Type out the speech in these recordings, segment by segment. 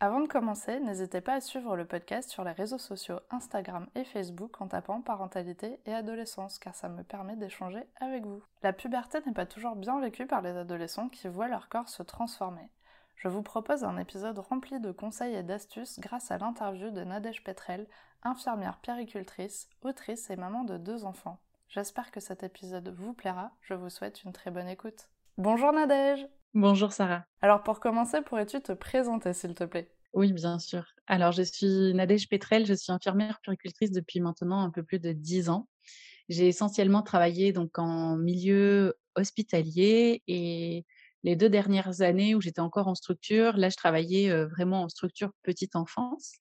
Avant de commencer, n'hésitez pas à suivre le podcast sur les réseaux sociaux Instagram et Facebook en tapant parentalité et adolescence car ça me permet d'échanger avec vous. La puberté n'est pas toujours bien vécue par les adolescents qui voient leur corps se transformer. Je vous propose un épisode rempli de conseils et d'astuces grâce à l'interview de Nadège Petrel, infirmière péricultrice, autrice et maman de deux enfants. J'espère que cet épisode vous plaira, je vous souhaite une très bonne écoute. Bonjour Nadège Bonjour Sarah. Alors pour commencer, pourrais-tu te présenter s'il te plaît? Oui, bien sûr. Alors je suis Nadège Petrel, je suis infirmière puricultrice depuis maintenant un peu plus de dix ans. J'ai essentiellement travaillé donc en milieu hospitalier et les deux dernières années où j'étais encore en structure, là je travaillais vraiment en structure petite enfance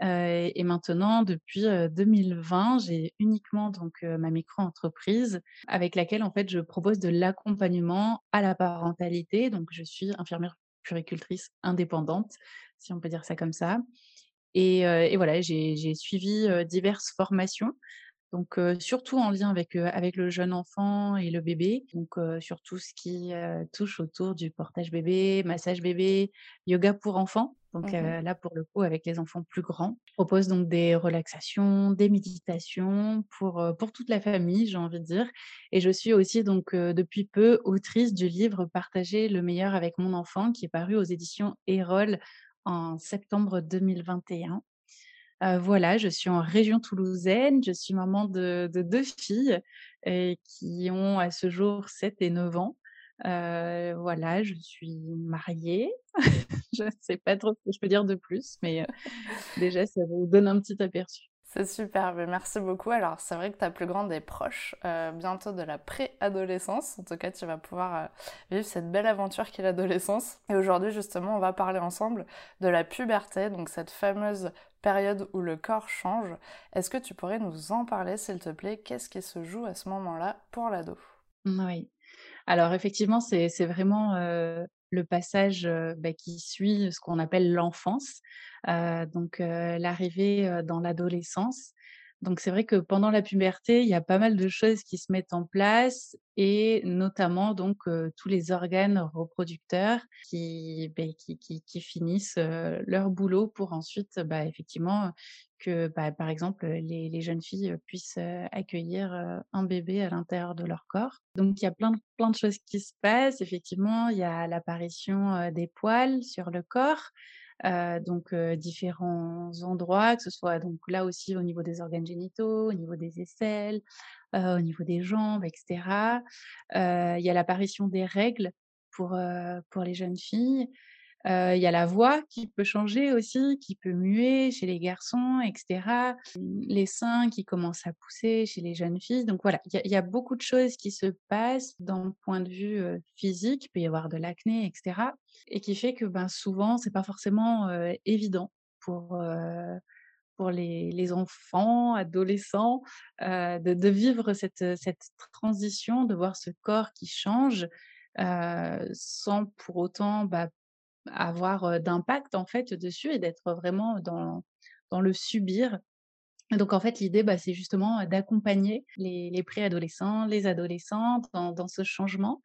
et maintenant, depuis 2020, j'ai uniquement donc ma micro-entreprise avec laquelle en fait je propose de l'accompagnement à la parentalité. Donc je suis infirmière puricultrice indépendante, si on peut dire ça comme ça. Et, et voilà, j'ai suivi diverses formations donc surtout en lien avec, avec le jeune enfant et le bébé, donc sur tout ce qui touche autour du portage bébé, massage bébé, yoga pour enfants. Donc Mmh là, pour le coup, avec les enfants plus grands. Je propose donc des relaxations, des méditations pour, pour toute la famille, j'ai envie de dire. Et je suis aussi donc depuis peu autrice du livre Partager le meilleur avec mon enfant, qui est paru aux éditions Erol en septembre 2021. Heu, voilà, je suis en région toulousaine, je suis maman de de 2 filles, qui ont à ce jour 7 et 9 ans. Heu, voilà, je suis mariée. Je ne sais pas trop ce que je peux dire de plus, mais, heu, déjà ça vous donne un petit aperçu. C'est super, merci beaucoup. Alors, c'est vrai que ta plus grande est proche euh, bientôt de la préadolescence. En tout cas, tu vas pouvoir euh, vivre cette belle aventure qu'est l'adolescence. Et aujourd'hui, justement, on va parler ensemble de la puberté, donc cette fameuse période où le corps change. Est-ce que tu pourrais nous en parler, s'il te plaît? Qu'est-ce qui se joue à ce moment-là pour l'ado? Oui. Alors effectivement, c'est vraiment, heu, le passage, bah, qui suit ce qu'on appelle l'enfance, donc l'arrivée, dans l'adolescence. Donc c'est vrai que pendant la puberté, il y a pas mal de choses qui se mettent en place et notamment donc tous les organes reproducteurs qui, beh, qui qui finissent, leur boulot pour ensuite, bah, effectivement, que, bah, par exemple, les jeunes filles, puissent, accueillir, un bébé à l'intérieur de leur corps. Donc il y a plein de plein de choses qui se passent. Effectivement, il y a l'apparition, des poils sur le corps, heu, donc heu, différents endroits, que ce soit donc là aussi au niveau des organes génitaux, au niveau des aisselles, heu, au niveau des jambes et cetera. Heu, il y a l'apparition des règles pour, pour les jeunes filles. Il y a la voix qui peut changer aussi, qui peut muer chez les garçons et cetera. Mmh, les seins qui commencent à pousser chez les jeunes filles. Donc voilà, il y a beaucoup de choses qui se passent d'un point de vue, physique. Il peut y avoir de l'acné et cetera et qui fait que, ben, souvent, c'est pas forcément, évident pour, pour les les enfants, adolescents, de vivre cette, cette transition, de voir ce corps qui change, sans pour autant, bah, avoir, d'impact en fait dessus et d'être vraiment dans dans le subir. Donc en fait l'idée, bah, c'est justement, d'accompagner les les préadolescents, les adolescentes dans dans ce changement,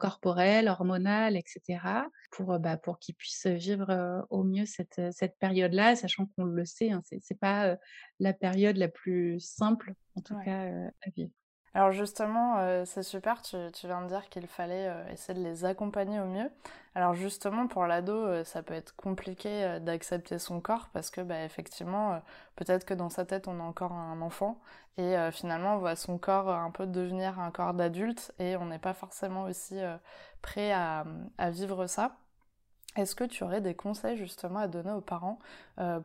corporel, hormonal et cetera pour, bah, pour qu'ils puissent, vivre, au mieux cette, cette période-là, sachant qu'on le sait, hein, c'est c'est pas, la période la plus simple en tout Ouais. cas, à vivre. Alors justement, euh, c'est super, tu, viens de dire qu'il fallait euh, essayer de les accompagner au mieux. Alors justement, pour l'ado, euh, ça peut être compliqué d'accepter son corps parce que bah, effectivement, peut-être que dans sa tête, on a encore un enfant et finalement, on voit son corps un peu devenir un corps d'adulte et on n'est pas forcément aussi prêt à, vivre ça. Est-ce que tu aurais des conseils justement à donner aux parents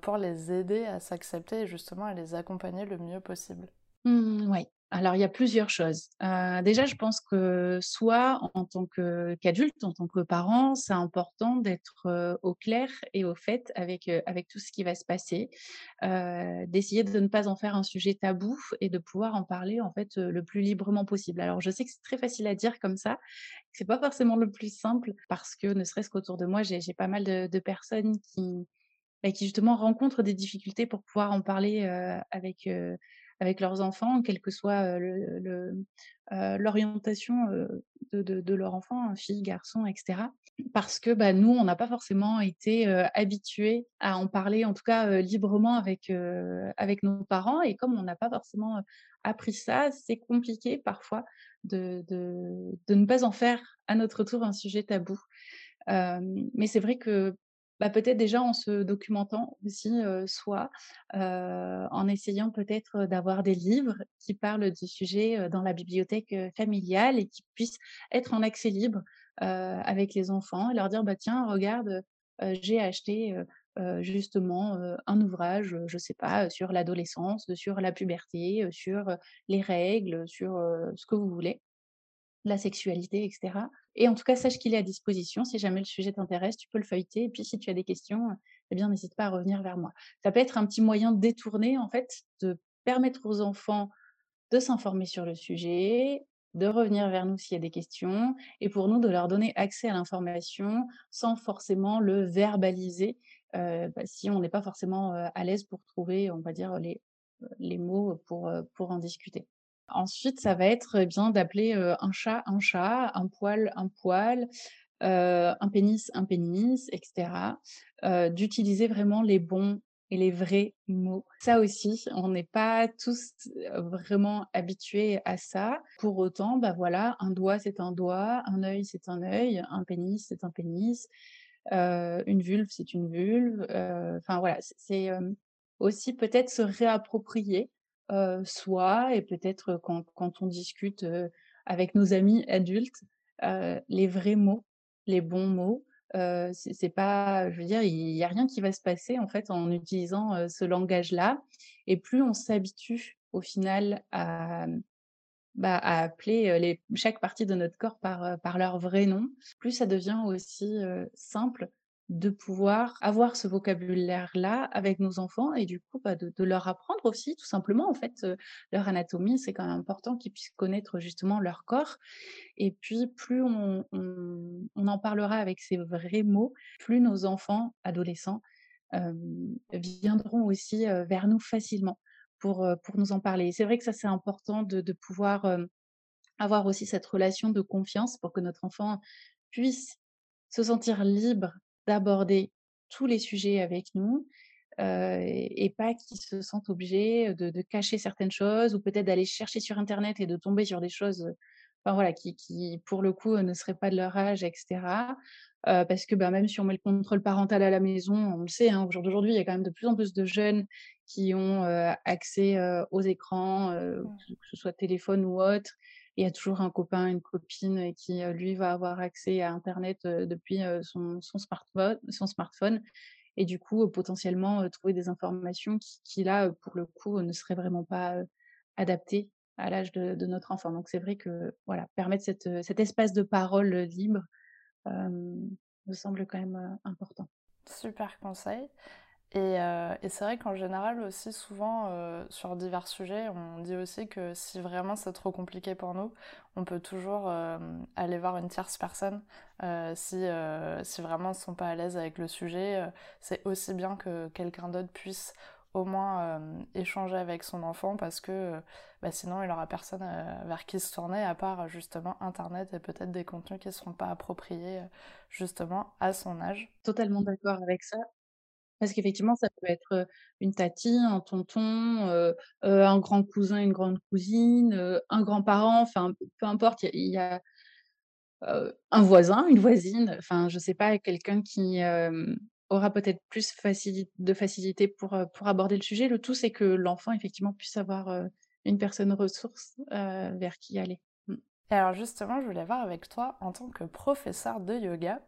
pour les aider à s'accepter et justement à les accompagner le mieux possible? Mmh, ouais. Alors, il y a plusieurs choses. Heu, déjà, je pense que soit en tant qu'adulte, en tant que parent, c'est important d'être, heu, au clair et au fait avec, heu, avec tout ce qui va se passer. D'essayer de ne pas en faire un sujet tabou et de pouvoir en parler, en fait, le plus librement possible. Alors, je sais que c'est très facile à dire comme ça, c'est pas forcément le plus simple parce que ne serait-ce qu'autour de moi, j'ai pas mal de personnes qui bah, qui justement rencontrent des difficultés pour pouvoir en parler, avec, heu, avec leurs enfants, quelle que soit, l'orientation, de leur enfant, hein, fille, garçon et cetera. Parce que, bah, nous, on n'a pas forcément été, habitués à en parler, en tout cas, librement avec, avec nos parents et comme on n'a pas forcément, appris ça, c'est compliqué parfois de de ne pas en faire à notre tour un sujet tabou. Mais c'est vrai que, bah, peut-être déjà en se documentant aussi, heu, soi, en essayant peut-être, d'avoir des livres qui parlent du sujet, dans la bibliothèque, familiale et qui puissent être en accès libre, avec les enfants et leur dire: «Bah, tiens regarde, j'ai acheté, justement, un ouvrage, je sais pas, sur l'adolescence, sur la puberté, sur, les règles, sur, ce que vous voulez». La sexualité et cetera et en tout cas, sache qu'il est à disposition. Si jamais le sujet t'intéresse, tu peux le feuilleter et puis si tu as des questions, eh bien, n'hésite pas à revenir vers moi. Ça peut être un petit moyen détourné, en fait, de permettre aux enfants de s'informer sur le sujet, de revenir vers nous s'il y a des questions et pour nous, de leur donner accès à l'information sans forcément le verbaliser, heu, bah, si on n'est pas forcément, heu, à l'aise pour trouver, on va dire, les, heu, les mots pour, pour en discuter. Ensuite, ça va être, eh bien, d'appeler, un chat, un chat, un poil, un poil, un pénis, un pénis et cetera. Heu, d'utiliser vraiment les bons et les vrais mots. Ça aussi, on n'est pas tous, vraiment habitués à ça. Pour autant, bah, voilà, un doigt, c'est un doigt, un œil, c'est un œil, un pénis, c'est un pénis, une vulve, c'est une vulve, enfin voilà, c'est aussi peut-être se réapproprier, heu, soi et peut-être quand quand on discute, avec nos amis adultes, les vrais mots, les bons mots. C'est pas je veux dire, il y a rien qui va se passer en fait en utilisant, ce langage-là et plus on s'habitue au final à, mmh, bah, à appeler, les chaque partie de notre corps par, par leur vrai nom, plus ça devient aussi, simple de pouvoir avoir ce vocabulaire-là avec nos enfants et du coup, bah, de leur apprendre aussi tout simplement en fait, heu, leur anatomie. C'est quand même important qu'ils puissent connaître justement leur corps et puis plus on en parlera avec ces vrais mots, plus nos enfants, adolescents, hem, viendront aussi, heu, vers nous facilement pour, pour nous en parler. C'est vrai que ça, c'est important de pouvoir, avoir aussi cette relation de confiance pour que notre enfant puisse se sentir libre d'aborder tous les sujets avec nous, et et pas qu'il se sente obligé, de de cacher certaines choses ou peut-être d'aller chercher sur internet et de tomber sur des choses, enfin voilà, qui qui pour le coup, ne seraient pas de leur âge et cetera. Heu, parce que, bah, même si on met le contrôle parental à la maison, on le sait, hein, au jour d'aujourd'hui, il y a quand même de plus en plus de jeunes qui ont, accès, aux écrans, Mmh. que ce soit téléphone ou autre. Il y a toujours un copain, une copine, qui, heu, lui va avoir accès à internet, heu, depuis, son smartphone et du coup, potentiellement, trouver des informations qui là, pour le coup, ne seraient vraiment pas, adaptées à l'âge de notre enfant. Donc c'est vrai que, voilà, permettre cet, espace de parole, libre, me semble quand même, important. Super conseil. Et, heu, et c'est vrai qu'en général aussi souvent, heu, sur divers sujets, on dit aussi que si vraiment c'est trop compliqué pour nous, on peut toujours, hem, aller voir une tierce personne, si, si vraiment ils sont pas à l'aise avec le sujet, c'est aussi bien que quelqu'un d'autre puisse au moins, échanger avec son enfant parce que, bah, sinon il aura personne, vers qui se tourner à part justement internet et peut-être des contenus qui seront pas appropriés, justement à son âge. Totalement d'accord avec ça. Parce qu'effectivement, ça peut être, une tatie, un tonton, un grand cousin, une grande cousine, un grand-parent, enfin, peu importe, il y a un voisin, une voisine, enfin, je sais pas, quelqu'un qui, aura peut-être plus de facilité pour, aborder le sujet. Le tout, c'est que l'enfant, effectivement, puisse avoir, une personne ressource, vers qui aller. Et alors justement, je voulais voir avec toi, en tant que professeur de yoga,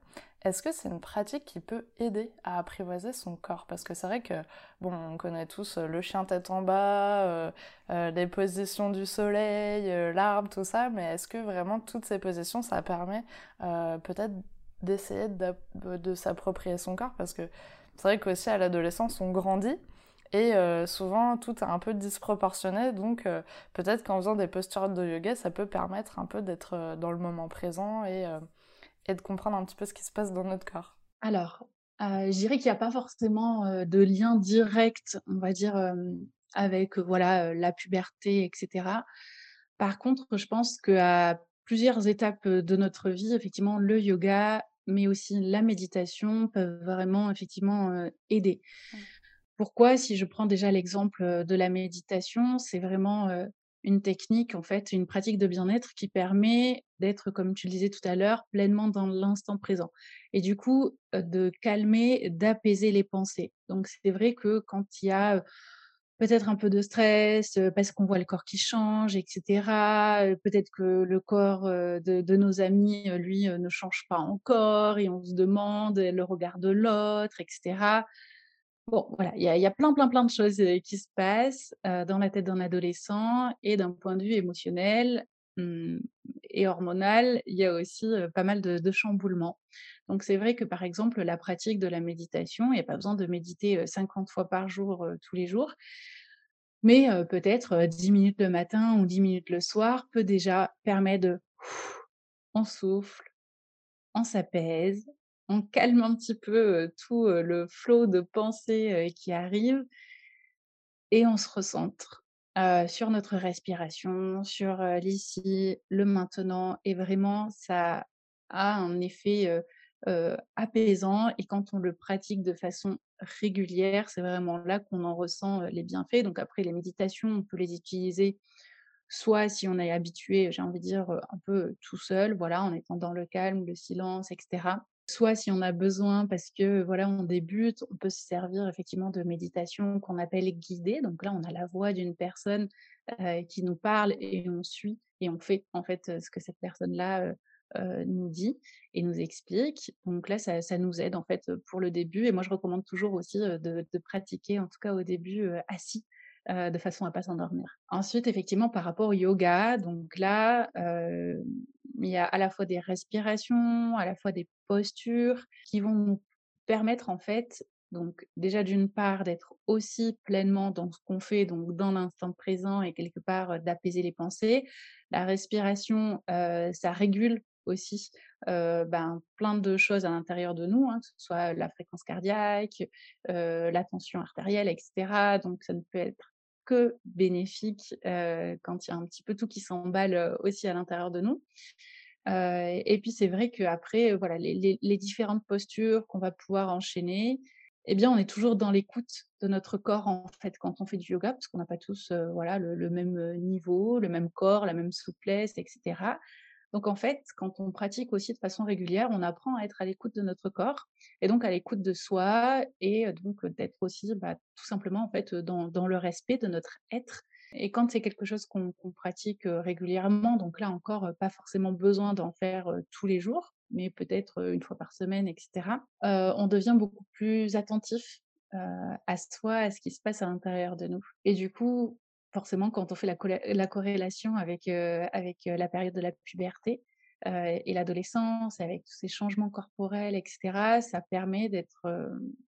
est-ce que c'est une pratique qui peut aider à apprivoiser son corps? Parce que c'est vrai que, bon, on connaît tous euh, le chien tête en bas, euh, euh, les positions du soleil, l'arbre, tout ça, mais est-ce que vraiment toutes ces positions, ça permet peut-être d'essayer de, de s'approprier son corps? Parce que c'est vrai qu'aussi à l'adolescence, on grandit. Et souvent, tout est un peu disproportionné, donc peut-être qu'en faisant des postures de yoga, ça peut permettre un peu d'être dans le moment présent et et de comprendre un petit peu ce qui se passe dans notre corps Alors, euh, je dirais qu'il n'y a pas forcément euh, de lien direct, on va dire, avec voilà la puberté, etc. Par contre, je pense qu'à plusieurs étapes de notre vie, effectivement, le yoga, mais aussi la méditation peuvent vraiment effectivement aider. Pourquoi Si je prends déjà l'exemple de la méditation, c'est vraiment une technique, en fait, une pratique de bien-être qui permet d'être, comme tu le disais tout à l'heure, pleinement dans l'instant présent. Et du coup, de calmer, d'apaiser les pensées. Donc, c'est vrai que quand il y a peut-être un peu de stress, parce qu'on voit le corps qui change, etc., peut-être que le corps de, nos amis, lui, ne change pas encore, et on se demande le regard de l'autre, etc. Bon, voilà, il y a, plein, plein, plein de choses qui se passent dans la tête d'un adolescent et d'un point de vue émotionnel mmh, et hormonal, il y a aussi pas mal de, chamboulements. Donc c'est vrai que par exemple, la pratique de la méditation, il n'y a pas besoin de méditer 50 fois par jour tous les jours, mais peut-être 10 minutes le matin ou 10 minutes le soir peut déjà permettre de... On souffle, on s'apaise, on calme un petit peu tout le flot de pensées qui arrive et on se recentre sur notre respiration, sur l'ici, le maintenant. Et vraiment, ça a un effet apaisant. Et quand on le pratique de façon régulière, c'est vraiment là qu'on en ressent les bienfaits. Donc après, les méditations, on peut les utiliser soit si on est habitué, j'ai envie de dire, un peu tout seul, voilà, en étant dans le calme, le silence, etc. Soit si on a besoin parce que voilà, on débute, on peut se servir effectivement de méditation qu'on appelle guidée. Donc là, on a la voix d'une personne qui nous parle et on suit et on fait en fait ce que cette personne-là nous dit et nous explique. Donc là, ça, nous aide en fait pour le début. Et moi, je recommande toujours aussi de pratiquer, en tout cas au début, assis de façon à pas s'endormir. Ensuite, effectivement, par rapport au yoga, donc là, il y a à la fois des respirations, à la fois des postures qui vont nous permettre en fait, donc déjà d'une part d'être aussi pleinement dans ce qu'on fait, donc dans l'instant présent et quelque part d'apaiser les pensées. La respiration, ça régule aussi ben, plein de choses à l'intérieur de nous, hein, que ce soit la fréquence cardiaque, la tension artérielle, etc. Donc ça ne peut être que bénéfique quand il y a un petit peu tout qui s'emballe aussi à l'intérieur de nous. et puis c'est vrai qu'après, voilà, les, différentes postures qu'on va pouvoir enchaîner, eh bien, on est toujours dans l'écoute de notre corps en fait quand on fait du yoga, parce qu'on n'a pas tous voilà le, même niveau, le même corps, la même souplesse, etc. Donc en fait, quand on pratique aussi de façon régulière, on apprend à être à l'écoute de notre corps et donc à l'écoute de soi et donc d'être aussi bah, tout simplement en fait dans, le respect de notre être. Et quand c'est quelque chose qu'on pratique régulièrement, donc là encore, pas forcément besoin d'en faire tous les jours, mais peut-être une fois par semaine, etc., on devient beaucoup plus attentif à soi, à ce qui se passe à l'intérieur de nous. Et du coup, forcément, quand on fait la, corrélation avec, avec la période de la puberté et l'adolescence, avec tous ces changements corporels, etc., ça permet d'être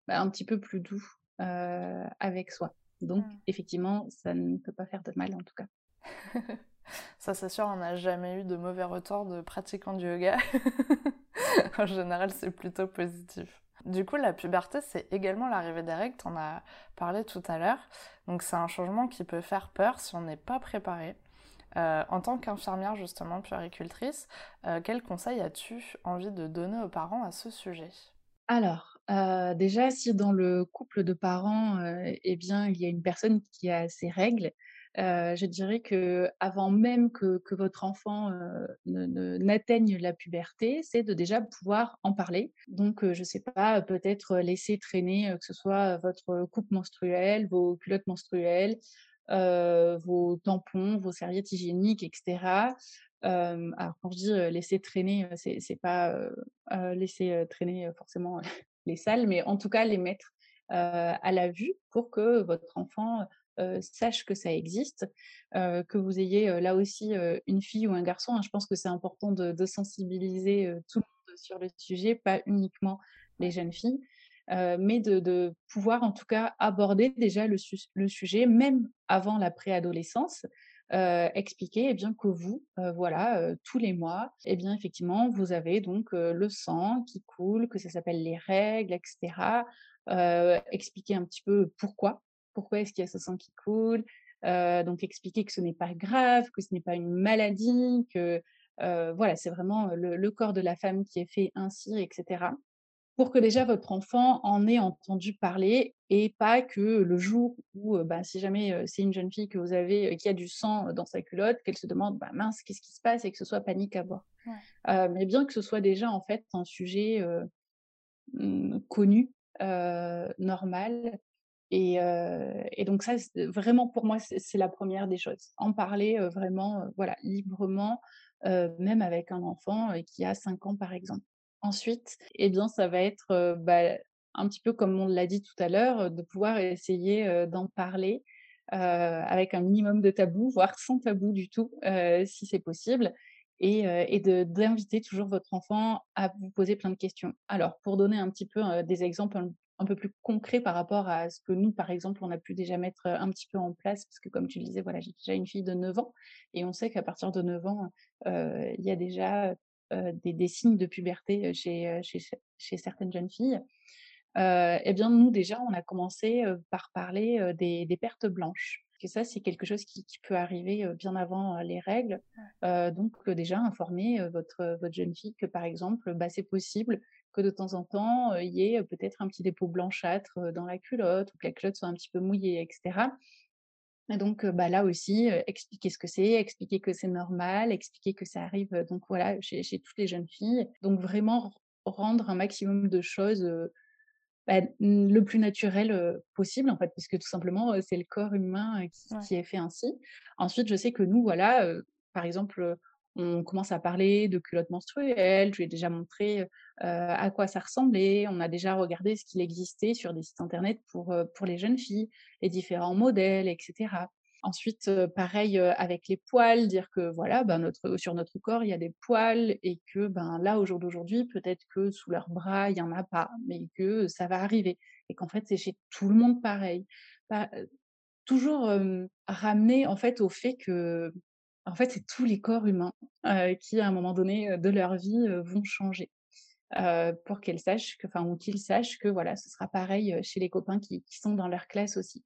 bah, un petit peu plus doux avec soi. Donc, mmh. effectivement, ça ne peut pas faire de mal en tout cas. ça, c'est sûr, on n'a jamais eu de mauvais retour de pratiquants du yoga. en général, c'est plutôt positif. Du coup, la puberté, c'est également l'arrivée des règles, on a parlé tout à l'heure. Donc c'est un changement qui peut faire peur si on n'est pas préparé. Euh, en tant qu'infirmière justement puéricultrice, euh, quels conseils as-tu envie de donner aux parents à ce sujet? Alors, euh, déjà, si dans le couple de parents, eh bien, il y a une personne qui a ses règles, je dirais que avant même que, votre enfant n'atteigne la puberté, c'est de déjà pouvoir en parler. Donc, je ne sais pas, peut-être laisser traîner que ce soit votre coupe menstruelle, vos culottes menstruelles, vos tampons, vos serviettes hygiéniques, etc. alors quand je dis laisser traîner, c'est, c'est pas laisser traîner forcément les salles, mais en tout cas les mettre à la vue pour que votre enfant sache que ça existe, que vous ayez là aussi une fille ou un garçon. Hein. je pense que c'est important de, sensibiliser tout le monde sur le sujet, pas uniquement les jeunes filles, mais de, pouvoir en tout cas aborder déjà le, le sujet, même avant la préadolescence, expliquer eh bien, que vous, voilà, tous les mois, eh bien, effectivement, vous avez donc le sang qui coule, que ça s'appelle les règles, etc. expliquer un petit peu pourquoi, pourquoi est-ce qu'il y a ce sang qui coule, donc expliquer que ce n'est pas grave, que ce n'est pas une maladie, que voilà, c'est vraiment le, corps de la femme qui est fait ainsi, etc pour que déjà votre enfant en ait entendu parler et pas que le jour où, bah, si jamais c'est une jeune fille que vous avez qui a du sang dans sa culotte, qu'elle se demande bah, mince, qu'est-ce qui se passe et que ce soit panique à bord. mais bien que ce soit déjà en fait un sujet mmh, connu, normal. Et, et, donc ça, vraiment pour moi, c'est la première des choses. En parler vraiment, voilà, librement, même avec un enfant qui a 5 ans par exemple. Ensuite, eh bien, ça va être bah, un petit peu comme on l'a dit tout à l'heure, de pouvoir essayer d'en parler avec un minimum de tabou, voire sans tabou du tout, si c'est possible, et, et d'inviter toujours votre enfant à vous poser plein de questions. Alors, pour donner un petit peu des exemples peu plus concrets par rapport à ce que nous, par exemple, on a pu déjà mettre un petit peu en place, parce que comme tu le disais, voilà, j'ai déjà une fille de 9 ans, et on sait qu'à partir de 9 ans, il y a déjà des, signes de puberté chez, chez, certaines jeunes filles, eh bien, nous, déjà, on a commencé par parler des, pertes blanches. Que ça, c'est quelque chose qui, peut arriver bien avant les règles. donc, déjà, informer votre, votre jeune fille que, par exemple, bah, c'est possible que de temps en temps, il y ait peut-être un petit dépôt blanchâtre dans la culotte ou que la culotte soit un petit peu mouillée, etc. Et donc, bah, là aussi, expliquer ce que c'est, expliquer que c'est normal, expliquer que ça arrive donc voilà, chez, toutes les jeunes filles. Donc, vraiment rendre un maximum de choses bah, le plus naturel possible, en fait, parce que tout simplement, c'est le corps humain qui, qui, est fait ainsi. Ensuite, je sais que nous, voilà, par exemple, on commence à parler de culottes menstruelles. Je lui ai déjà montré à quoi ça ressemblait. On a déjà regardé ce qu'il existait sur des sites internet pour, pour les jeunes filles, les différents modèles, etc. Ensuite, pareil avec les poils, dire que voilà, ben notre, sur notre corps, il y a des poils et que ben, là, au jour d'aujourd'hui, peut-être que sous leurs bras, il n'y en a pas, mais que ça va arriver. Et qu'en fait, c'est chez tout le monde pareil. toujours ramener en fait au fait que en c'est tous les corps humains qui, à un moment donné de leur vie, vont changer. Pour qu'elles sachent, que, enfin, ou qu'ils sachent que voilà, ce sera pareil chez les copains qui, sont dans leur classe aussi.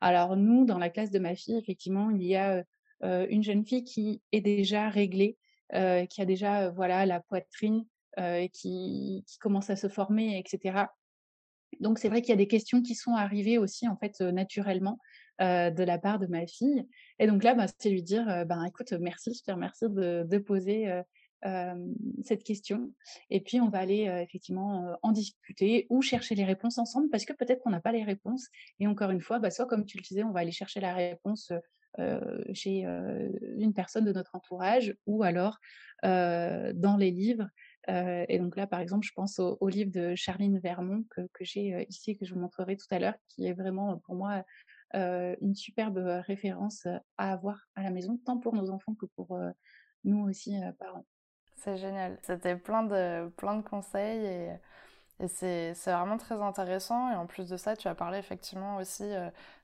Alors nous, dans la classe de ma fille, effectivement, il y a une jeune fille qui est déjà réglée, qui a déjà voilà la poitrine qui, commence à se former, etc. Donc c'est vrai qu'il y a des questions qui sont arrivées aussi en fait naturellement de la part de ma fille. Et donc là, bah, c'est lui dire, ben écoute, merci, je te remercie de, poser cette question. Et puis on va aller effectivement en discuter ou chercher les réponses ensemble parce que peut-être qu'on n'a pas les réponses. Et encore une fois, bah, soit comme tu le disais, on va aller chercher la réponse chez une personne de notre entourage ou alors dans les livres. et donc là, par exemple, je pense au, livre de Charline Vermont que, que j'ai ici, que je vous montrerai tout à l'heure, qui est vraiment pour moi une superbe référence à avoir à la maison, tant pour nos enfants que pour nous aussi, parents. C'est génial. C'était plein de, plein de conseils et, c'est vraiment très intéressant. Et en plus de ça, tu as parlé effectivement aussi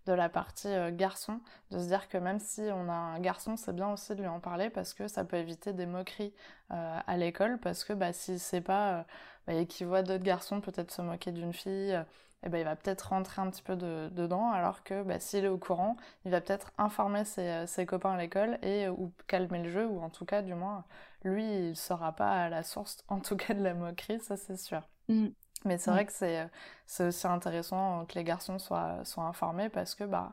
de la partie garçon, de se dire que même si on a un garçon, c'est bien aussi de lui en parler parce que ça peut éviter des moqueries à l'école. Parce que bah, si c'est pas. Bah, et qu'il voit d'autres garçons peut-être se moquer d'une fille eh ben, il va peut-être rentrer un petit peu dedans, alors que bah, s'il est au courant, il va peut-être informer ses, ses, copains à l'école et ou calmer le jeu, ou en tout cas, du moins, lui, il ne sera pas à la source, en tout cas, de la moquerie, ça c'est sûr. Mm. Mais c'est vrai que c'est aussi intéressant que les garçons soient, soient informés parce que bah,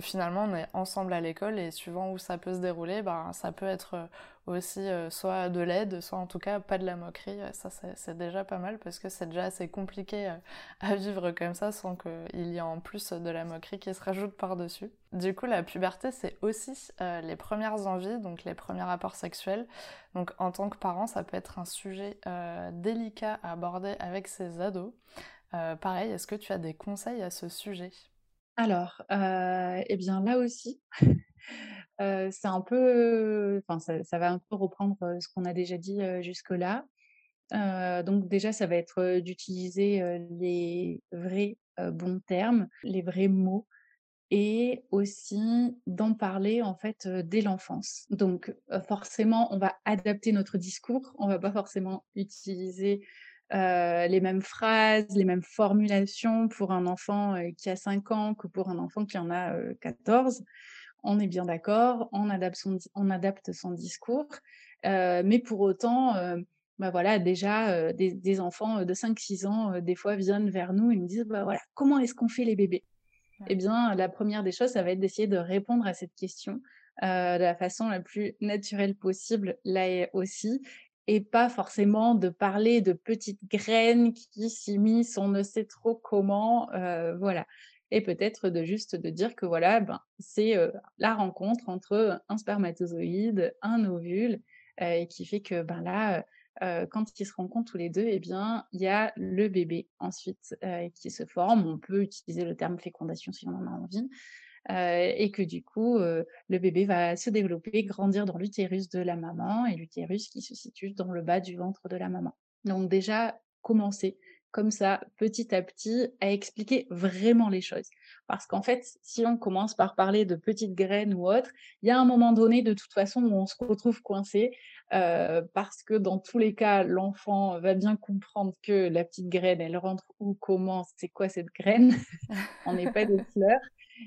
finalement on est ensemble à l'école et suivant où ça peut se dérouler, ben, ça peut être euh, aussi euh, soit de l'aide, soit en tout cas pas de la moquerie. Ça c'est déjà pas mal parce que c'est déjà assez compliqué euh, à vivre comme ça sans qu'il y ait en plus de la moquerie qui se rajoute par-dessus. Du coup la puberté c'est aussi les premières envies, donc les premiers rapports sexuels. Donc en tant que parent ça peut être un sujet délicat à aborder avec ses ados. pareil, est-ce que tu as des conseils à ce sujet? Alors, heu et bien là aussi, heu, c'est un peu enfin ça ça va un peu reprendre, heu, ce qu'on a déjà dit, jusque-là. Donc déjà ça va être, d'utiliser, les vrais, bons termes, les vrais mots et aussi d'en parler en fait, dès l'enfance. Donc, forcément on va adapter notre discours, on va pas forcément utiliser heu, les mêmes phrases, les mêmes formulations pour un enfant, heu, qui a 5 ans que pour un enfant qui en a, heu, 14. On est bien d'accord, on adapte son dis on adapte son discours, mais pour autant, bah, voilà déjà, des des enfants, de 5-6 ans, des fois viennent vers nous et nous disent: «Bah, voilà, comment est-ce qu'on fait les bébés?» et bien, la première des choses, ça va être d'essayer de répondre à cette question, de la façon la plus naturelle possible, là aussi et pas forcément de parler de petites graines qui s'immiscent on ne sait trop comment, heu, voilà et peut-être de juste de dire que voilà, ben, c'est, heu, la rencontre entre un spermatozoïde, un ovule, et qui fait que, ben, là, quand ils se rencontrent tous les 2 et bien, il y a le bébé ensuite, qui se forme. On peut utiliser le terme fécondation si on en a envie, heu et que du coup, heu, le bébé va se développer, grandir dans l'utérus de la maman et l'utérus qui se situe dans le bas du ventre de la maman. Donc déjà, commencer comme ça, petit à petit, à expliquer vraiment les choses. Parce qu'en fait, si on commence par parler de petites graines ou autre, il y a un moment donné, de toute façon, où on se retrouve coincé, heu, parce que dans tous les cas, l'enfant va bien comprendre que la petite graine, elle rentre où, comment, c'est quoi cette graine? On n'est pas des fleurs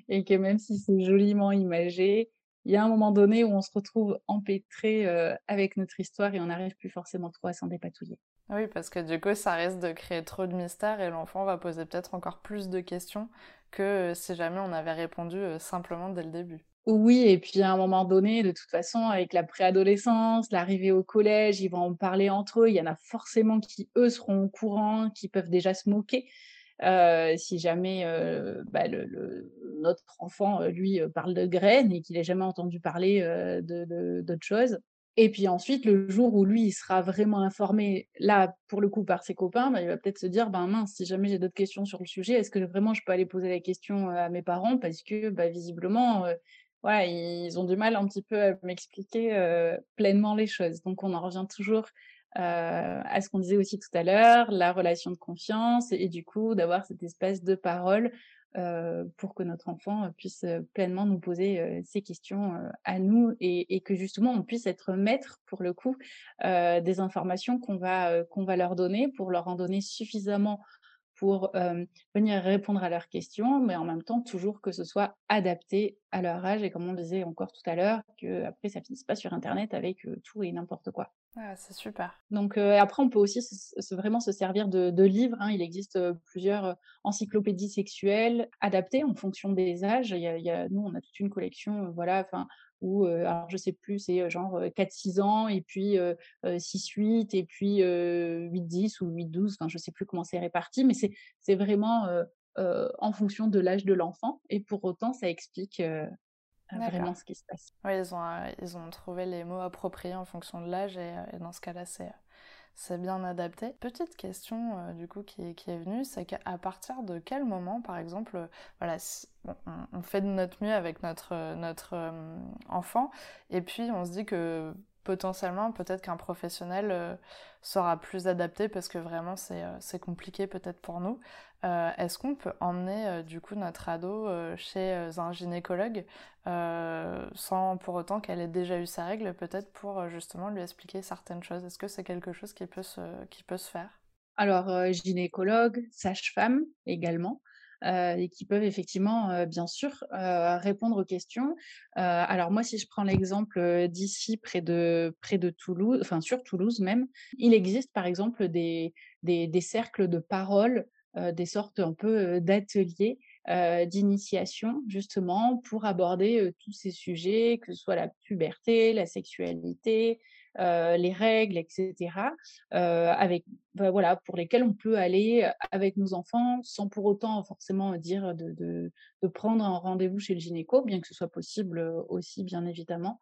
et que même si c'est joliment imagé, il y a un moment donné où on se retrouve empêtré, heu, avec notre histoire et on n'arrive plus forcément trop à s'en dépatouiller. Oui, parce que du coup, ça risque de créer trop de mystères et l'enfant va poser peut-être encore plus de questions que si jamais on avait répondu, heu, simplement dès le début. Oui et puis à un moment donné, de toute façon, avec la préadolescence, l'arrivée au collège, ils vont en parler entre eux. Il y en a forcément qui, eux, seront au courant, qui peuvent déjà se moquer, heu, si jamais, bah, notre enfant, lui, parle de graines et qu'il ait jamais entendu parler, heu, de d'autre chose et puis ensuite, le jour où lui, il sera vraiment informé, là, pour le coup, par ses copains, bah, il va peut-être se dire: «Ben, mince, si jamais j'ai d'autres questions sur le sujet, est-ce que vraiment je peux aller poser la question, heu, à mes parents?» parce que, bah, visiblement, voilà, ils ont du mal un petit peu à m'expliquer, heu, pleinement les choses. Donc on en revient toujours, heu, à ce qu'on disait aussi tout à l'heure, la relation de confiance et du coup, d'avoir cet espace de parole, heu, pour que notre enfant, puisse, heu, pleinement nous poser, heu, ses questions, heu, à nous et que justement on puisse être maître pour le coup, des informations qu'on va, qu'on va leur donner pour leur en donner suffisamment pour, venir répondre à leurs questions, mais en même temps toujours que ce soit adapté à leur âge et comme on disait encore tout à l'heure, qu'après ça finisse pas sur internet avec, tout et n'importe quoi. Ah, c'est super. Donc heu, après on peut aussi se se vraiment se servir de de livres, hein. Il existe, heu, plusieurs, heu, encyclopédies sexuelles adaptées en fonction des âges. Il y a il y a nous, on a toute une collection, heu, voilà, enfin où, alors je sais plus, c'est, genre, heu, 4-6 ans et puis, heu heu, 6-8 et puis, heu, 8-10 ou 8-12, enfin je sais plus comment c'est réparti, mais c'est vraiment, en fonction de l'âge de l'enfant et pour autant ça explique. Vraiment ce qui se passe. Oui, ils ont, heu, ils ont trouvé les mots appropriés en fonction de l'âge et et dans ce cas-là, c'est, heu, c'est bien adapté. Petite question, du coup qui est qui est venue, c'est qu'à partir de quel moment, par exemple, voilà, si on on fait de notre mieux avec notre, notre, enfant et puis on se dit que potentiellement, peut-être qu'un professionnel, sera plus adapté parce que vraiment c'est compliqué peut-être pour nous. Heu, est-ce qu'on peut emmener, heu, du coup notre ado, heu, chez, un gynécologue, sans pour autant qu'elle ait déjà eu ses règles, peut-être pour, justement lui expliquer certaines choses? Est-ce que c'est quelque chose qui peut se qui peut se faire? Alors, gynécologue, sage-femme également, et qui peuvent effectivement, bien sûr, répondre aux questions. Alors moi, si je prends l'exemple, d'ici près de près de Toulouse, enfin sur Toulouse même, il existe par exemple des des des cercles de parole, des sortes un peu, heu, d'ateliers, d'initiation, justement, pour aborder tous ces sujets, que ce soit la puberté, la sexualité, les règles, etc. avec, bah, voilà, pour lesquels on peut aller avec nos enfants sans pour autant forcément dire de, de prendre un rendez-vous chez le gynéco, bien que ce soit possible aussi, bien évidemment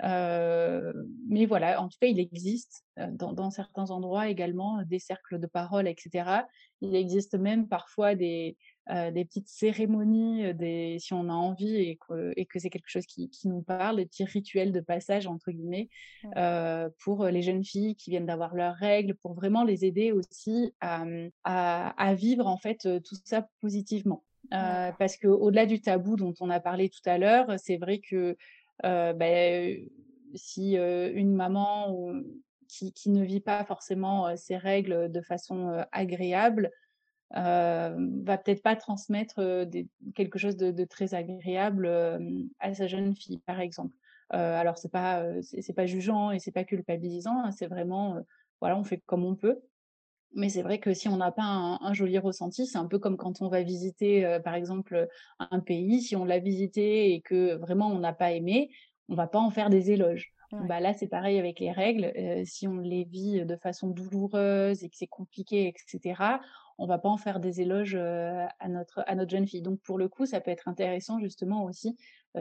mais voilà, en tout cas, il existe dans, certains endroits également des cercles de parole, etc. Il existe même parfois des, des petites cérémonies, des, si on a envie et que, et que c'est quelque chose qui, qui, nous parle, des petits rituels de passage, entre guillemets, pour les jeunes filles qui viennent d'avoir leurs règles, pour vraiment les aider aussi à, à, à vivre en fait tout ça positivement. parce qu'au-delà du tabou dont on a parlé tout à l'heure, c'est vrai que bah, si une maman qui, ne vit pas forcément ses règles de façon agréable, va peut-être pas transmettre quelque chose de, très agréable à sa jeune fille, par exemple. alors c'est pas c'est pas jugeant et c'est pas culpabilisant, hein, c'est vraiment voilà on fait comme on peut. Mais c'est vrai que si on n'a pas un, joli ressenti, c'est un peu comme quand on va visiter, par exemple, un pays. Si on l'a visité et que vraiment on n'a pas aimé, on va pas en faire des éloges. Bah là, c'est pareil avec les règles. si on les vit de façon douloureuse et que c'est compliqué, etc., on va pas en faire des éloges à, notre, à notre jeune fille. Donc, pour le coup, ça peut être intéressant justement aussi,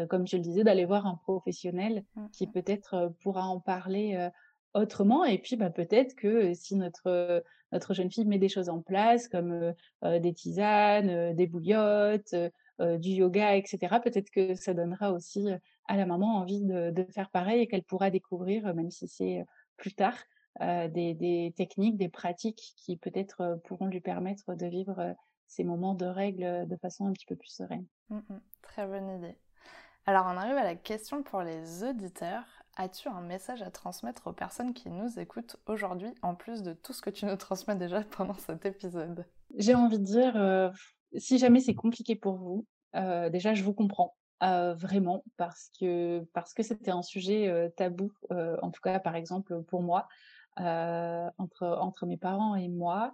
comme je le disais, d'aller voir un professionnel mmh, qui mmh. peut-être pourra en parler autrement. Et puis, bah, peut-être que si notre, notre jeune fille met des choses en place, comme des tisanes, des bouillottes, du yoga, etc., peut-être que ça donnera aussi à la maman envie de, faire pareil et qu'elle pourra découvrir, même si c'est plus tard, des, techniques, des pratiques qui peut-être pourront lui permettre de vivre ces moments de règles de façon un petit peu plus sereine. Mmh très bonne idée. Alors on arrive à la question pour les auditeurs. As-tu un message à transmettre aux personnes qui nous écoutent aujourd'hui, en plus de tout ce que tu nous transmets déjà pendant cet épisode? J'ai envie de dire, euh, si jamais c'est compliqué pour vous, euh, déjà je vous comprends. Euh, vraiment parce que parce que c'était un sujet tabou en tout cas par exemple pour moi entre entre mes parents et moi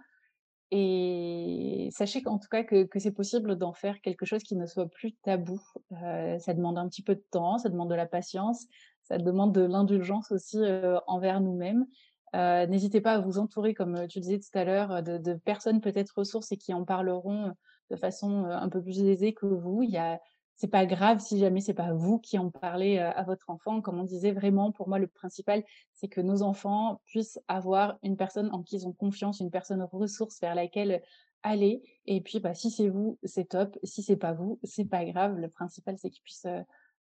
et sachez qu'en tout cas que, que c'est possible d'en faire quelque chose qui ne soit plus tabou. ça demande un petit peu de temps, ça demande de la patience, ça demande de l'indulgence aussi envers nous-mêmes. N'hésitez pas à vous entourer, comme tu disais tout à l'heure, de, de, personnes peut-être ressources et qui en parleront de façon un peu plus aisée que vous. Il y a, c'est pas grave si jamais c'est pas vous qui en parlez à votre enfant. Comme on disait vraiment, pour moi, le principal, c'est que nos enfants puissent avoir une personne en qui ils ont confiance, une personne ressource vers laquelle aller. Et puis, bah, si c'est vous, c'est top. Si c'est pas vous, c'est pas grave. Le principal, c'est qu'ils puissent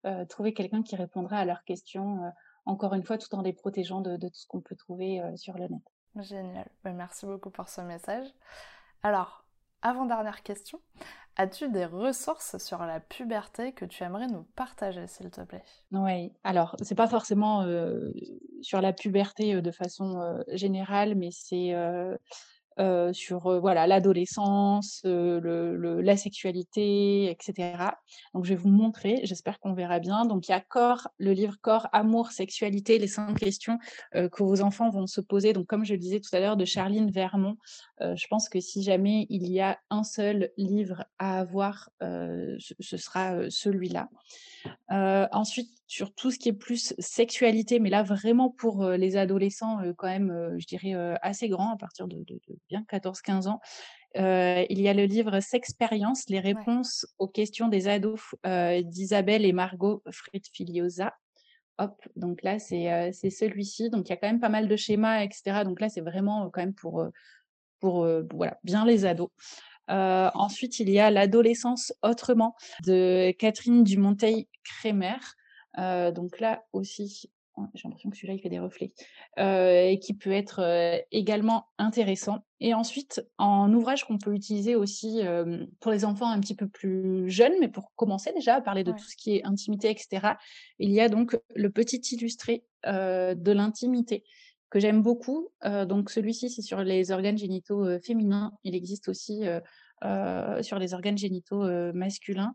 euh, trouver quelqu'un qui répondra à leurs questions, euh, encore une fois, tout en les protégeant de, tout ce qu'on peut trouver euh, sur le net. Génial. Ben, merci beaucoup pour ce message. Alors, avant-dernière question, as-tu des ressources sur la puberté que tu aimerais nous partager, s'il te plaît? Oui, alors, c'est pas forcément sur la puberté de façon générale, mais c'est euh, sur euh, voilà l'adolescence, euh, la sexualité, etc. Donc je vais vous montrer, j'espère qu'on verra bien. Donc il y a Corps, le livre Corps, Amour, Sexualité, les cinq questions que vos enfants vont se poser. Donc comme je le disais tout à l'heure de Charline Vermont, je pense que si jamais il y a un seul livre à avoir, ce, sera celui-là. ensuite, sur tout ce qui est plus sexualité, mais là vraiment pour les adolescents quand même, je dirais assez grands, à partir de, bien 14-15 ans. il y a le livre Sexpérience, les réponses aux questions des ados d'Isabelle et Margot Fritz-Filiosa. Hop, donc là c'est celui-ci. Donc il y a quand même pas mal de schémas, etc. Donc là c'est vraiment quand même pour, pour voilà, bien les ados. ensuite, il y a L'adolescence autrement de Catherine Dumonteil-Crémer. Euh, donc là aussi, j'ai l'impression que celui-là, il fait des reflets, euh, et qui peut être euh, également intéressant. Et ensuite, en ouvrage qu'on peut utiliser aussi pour les enfants un petit peu plus jeunes, mais pour commencer déjà à parler de tout ce qui est intimité, etc., il y a donc le petit illustré de l'intimité que j'aime beaucoup. donc celui-ci, c'est sur les organes génitaux féminins. Il existe aussi sur les organes génitaux masculins.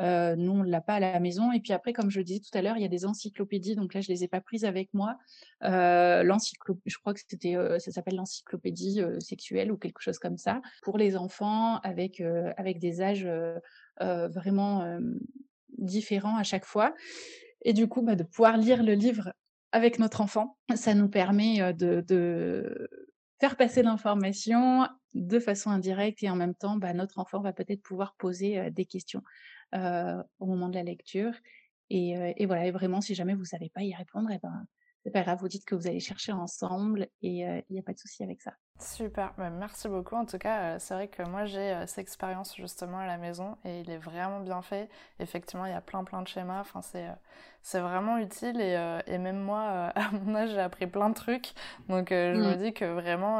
Euh, nous, on ne l'a pas à la maison. Et puis après, comme je disais tout à l'heure, il y a des encyclopédies. Donc là, je ne les ai pas prises avec moi. Euh, je crois que euh, ça s'appelle l'encyclopédie euh, sexuelle ou quelque chose comme ça, pour les enfants avec, avec des âges vraiment différents à chaque fois. Et du coup, bah, de pouvoir lire le livre avec notre enfant, ça nous permet de, faire passer l'information de façon indirecte et en même temps, bah, notre enfant va peut-être pouvoir poser des questions au moment de la lecture. Et, voilà, et vraiment, si jamais vous savez pas y répondre, et eh ben, c'est pas grave, vous dites que vous allez chercher ensemble et il n'y a pas de souci avec ça. Super, bah, merci beaucoup. En tout cas, c'est vrai que moi j'ai cette expérience justement à la maison et il est vraiment bien fait. Effectivement, il y a plein plein de schémas. Enfin, c'est c'est vraiment utile et, et même moi, à mon âge, j'ai appris plein de trucs. Donc, je me mmh. dis que vraiment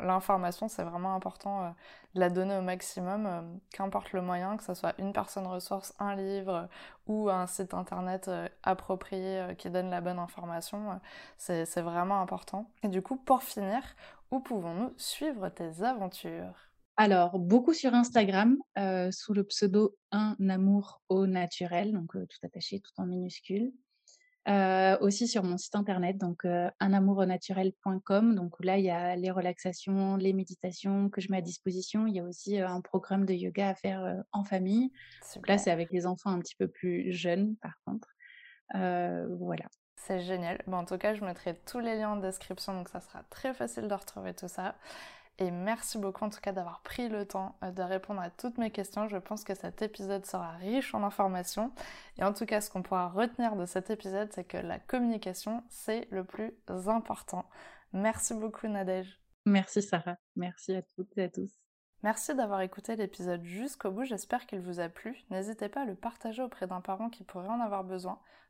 l'information c'est vraiment important de la donner au maximum, qu'importe le moyen, que ce soit une personne ressource, un livre ou un site internet approprié qui donne la bonne information. c'est vraiment important. Et du coup, pour finir, où pouvons-nous suivre tes aventures? Alors, beaucoup sur Instagram, euh, sous le pseudo Un amour au naturel, donc euh, tout attaché, tout en minuscule. Euh, aussi sur mon site internet, donc unamouronaturel.com. Donc là, il y a les relaxations, les méditations que je mets à disposition. Il y a aussi un programme de yoga à faire en famille. Donc là, c'est avec les enfants un petit peu plus jeunes, par contre. voilà. C'est génial. Bon, en tout cas, je mettrai tous les liens en description, donc ça sera très facile de retrouver tout ça. Et merci beaucoup en tout cas d'avoir pris le temps euh, de répondre à toutes mes questions. Je pense que cet épisode sera riche en informations. Et en tout cas, ce qu'on pourra retenir de cet épisode, c'est que la communication, c'est le plus important. Merci beaucoup Nadège. Merci Sarah. Merci à toutes et à tous. Merci d'avoir écouté l'épisode jusqu'au bout, j'espère qu'il vous a plu. N'hésitez pas à le partager auprès d'un parent qui pourrait en avoir besoin,